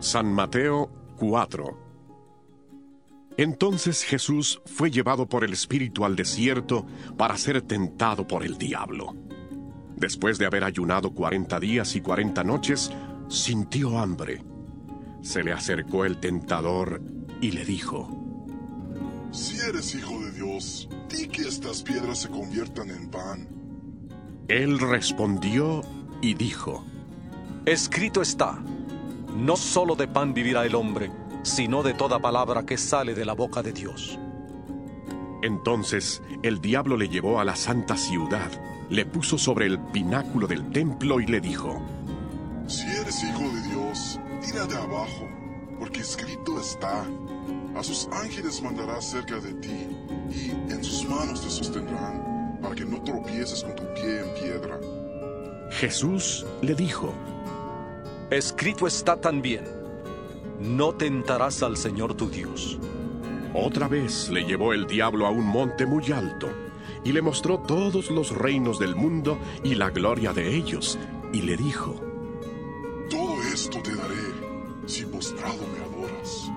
San Mateo 4 Entonces Jesús fue llevado por el Espíritu al desierto para ser tentado por el diablo. Después de haber ayunado cuarenta días y cuarenta noches, sintió hambre. Se le acercó el tentador y le dijo, Si eres hijo de Dios, di que estas piedras se conviertan en pan. Él respondió y dijo, Escrito está, no solo de pan vivirá el hombre, sino de toda palabra que sale de la boca de Dios. Entonces el diablo le llevó a la santa ciudad, le puso sobre el pináculo del templo y le dijo, Si eres hijo de Dios, tira de abajo, porque escrito está, a sus ángeles mandará cerca de ti, y en sus manos te sostendrán, para que no tropieces con tu pie en piedra. Jesús le dijo, Escrito está también, no tentarás al Señor tu Dios. Otra vez le llevó el diablo a un monte muy alto y le mostró todos los reinos del mundo y la gloria de ellos, y le dijo, Todo esto te daré, si postrado me adoras.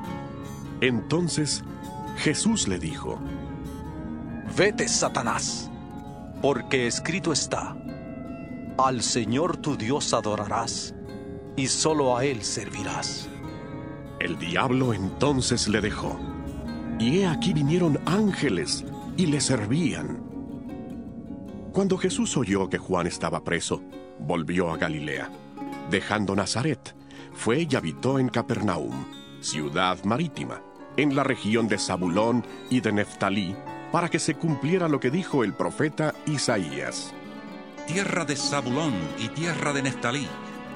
Entonces Jesús le dijo, Vete, Satanás, porque escrito está, al Señor tu Dios adorarás, y solo a Él servirás. El diablo entonces le dejó, y he aquí vinieron ángeles y le servían. Cuando Jesús oyó que Juan estaba preso, volvió a Galilea. Dejando Nazaret, fue y habitó en Capernaum, ciudad marítima, en la región de Zabulón y de Neftalí, para que se cumpliera lo que dijo el profeta Isaías. Tierra de Zabulón y tierra de Neftalí,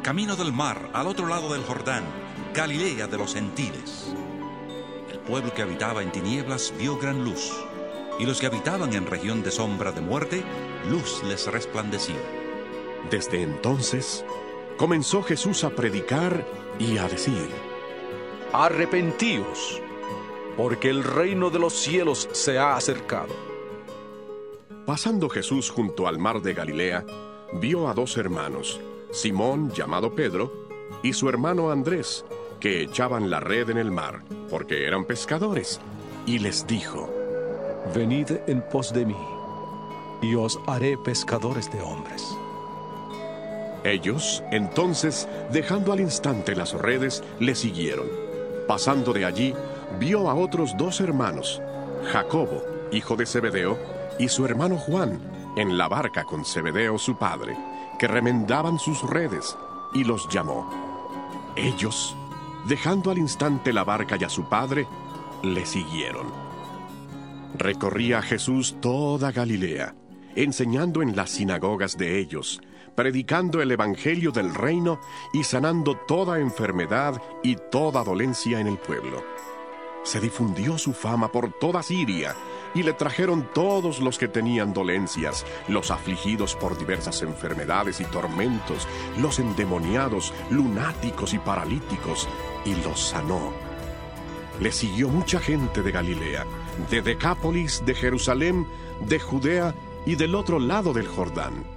camino del mar al otro lado del Jordán, Galilea de los gentiles. El pueblo que habitaba en tinieblas vio gran luz, y los que habitaban en región de sombra de muerte, luz les resplandeció. Desde entonces, comenzó Jesús a predicar y a decir, Arrepentíos, porque el reino de los cielos se ha acercado. Pasando Jesús junto al mar de Galilea, vio a dos hermanos, Simón llamado Pedro, y su hermano Andrés, que echaban la red en el mar, porque eran pescadores, y les dijo, Venid en pos de mí, y os haré pescadores de hombres. Ellos, entonces, dejando al instante las redes, le siguieron. Pasando de allí, vio a otros dos hermanos, Jacobo, hijo de Zebedeo, y su hermano Juan, en la barca con Zebedeo su padre, que remendaban sus redes, y los llamó. Ellos, dejando al instante la barca y a su padre, le siguieron. Recorría Jesús toda Galilea, enseñando en las sinagogas de ellos, predicando el Evangelio del reino y sanando toda enfermedad y toda dolencia en el pueblo. Se difundió su fama por toda Siria, y le trajeron todos los que tenían dolencias, los afligidos por diversas enfermedades y tormentos, los endemoniados, lunáticos y paralíticos, y los sanó. Le siguió mucha gente de Galilea, de Decápolis, de Jerusalén, de Judea y del otro lado del Jordán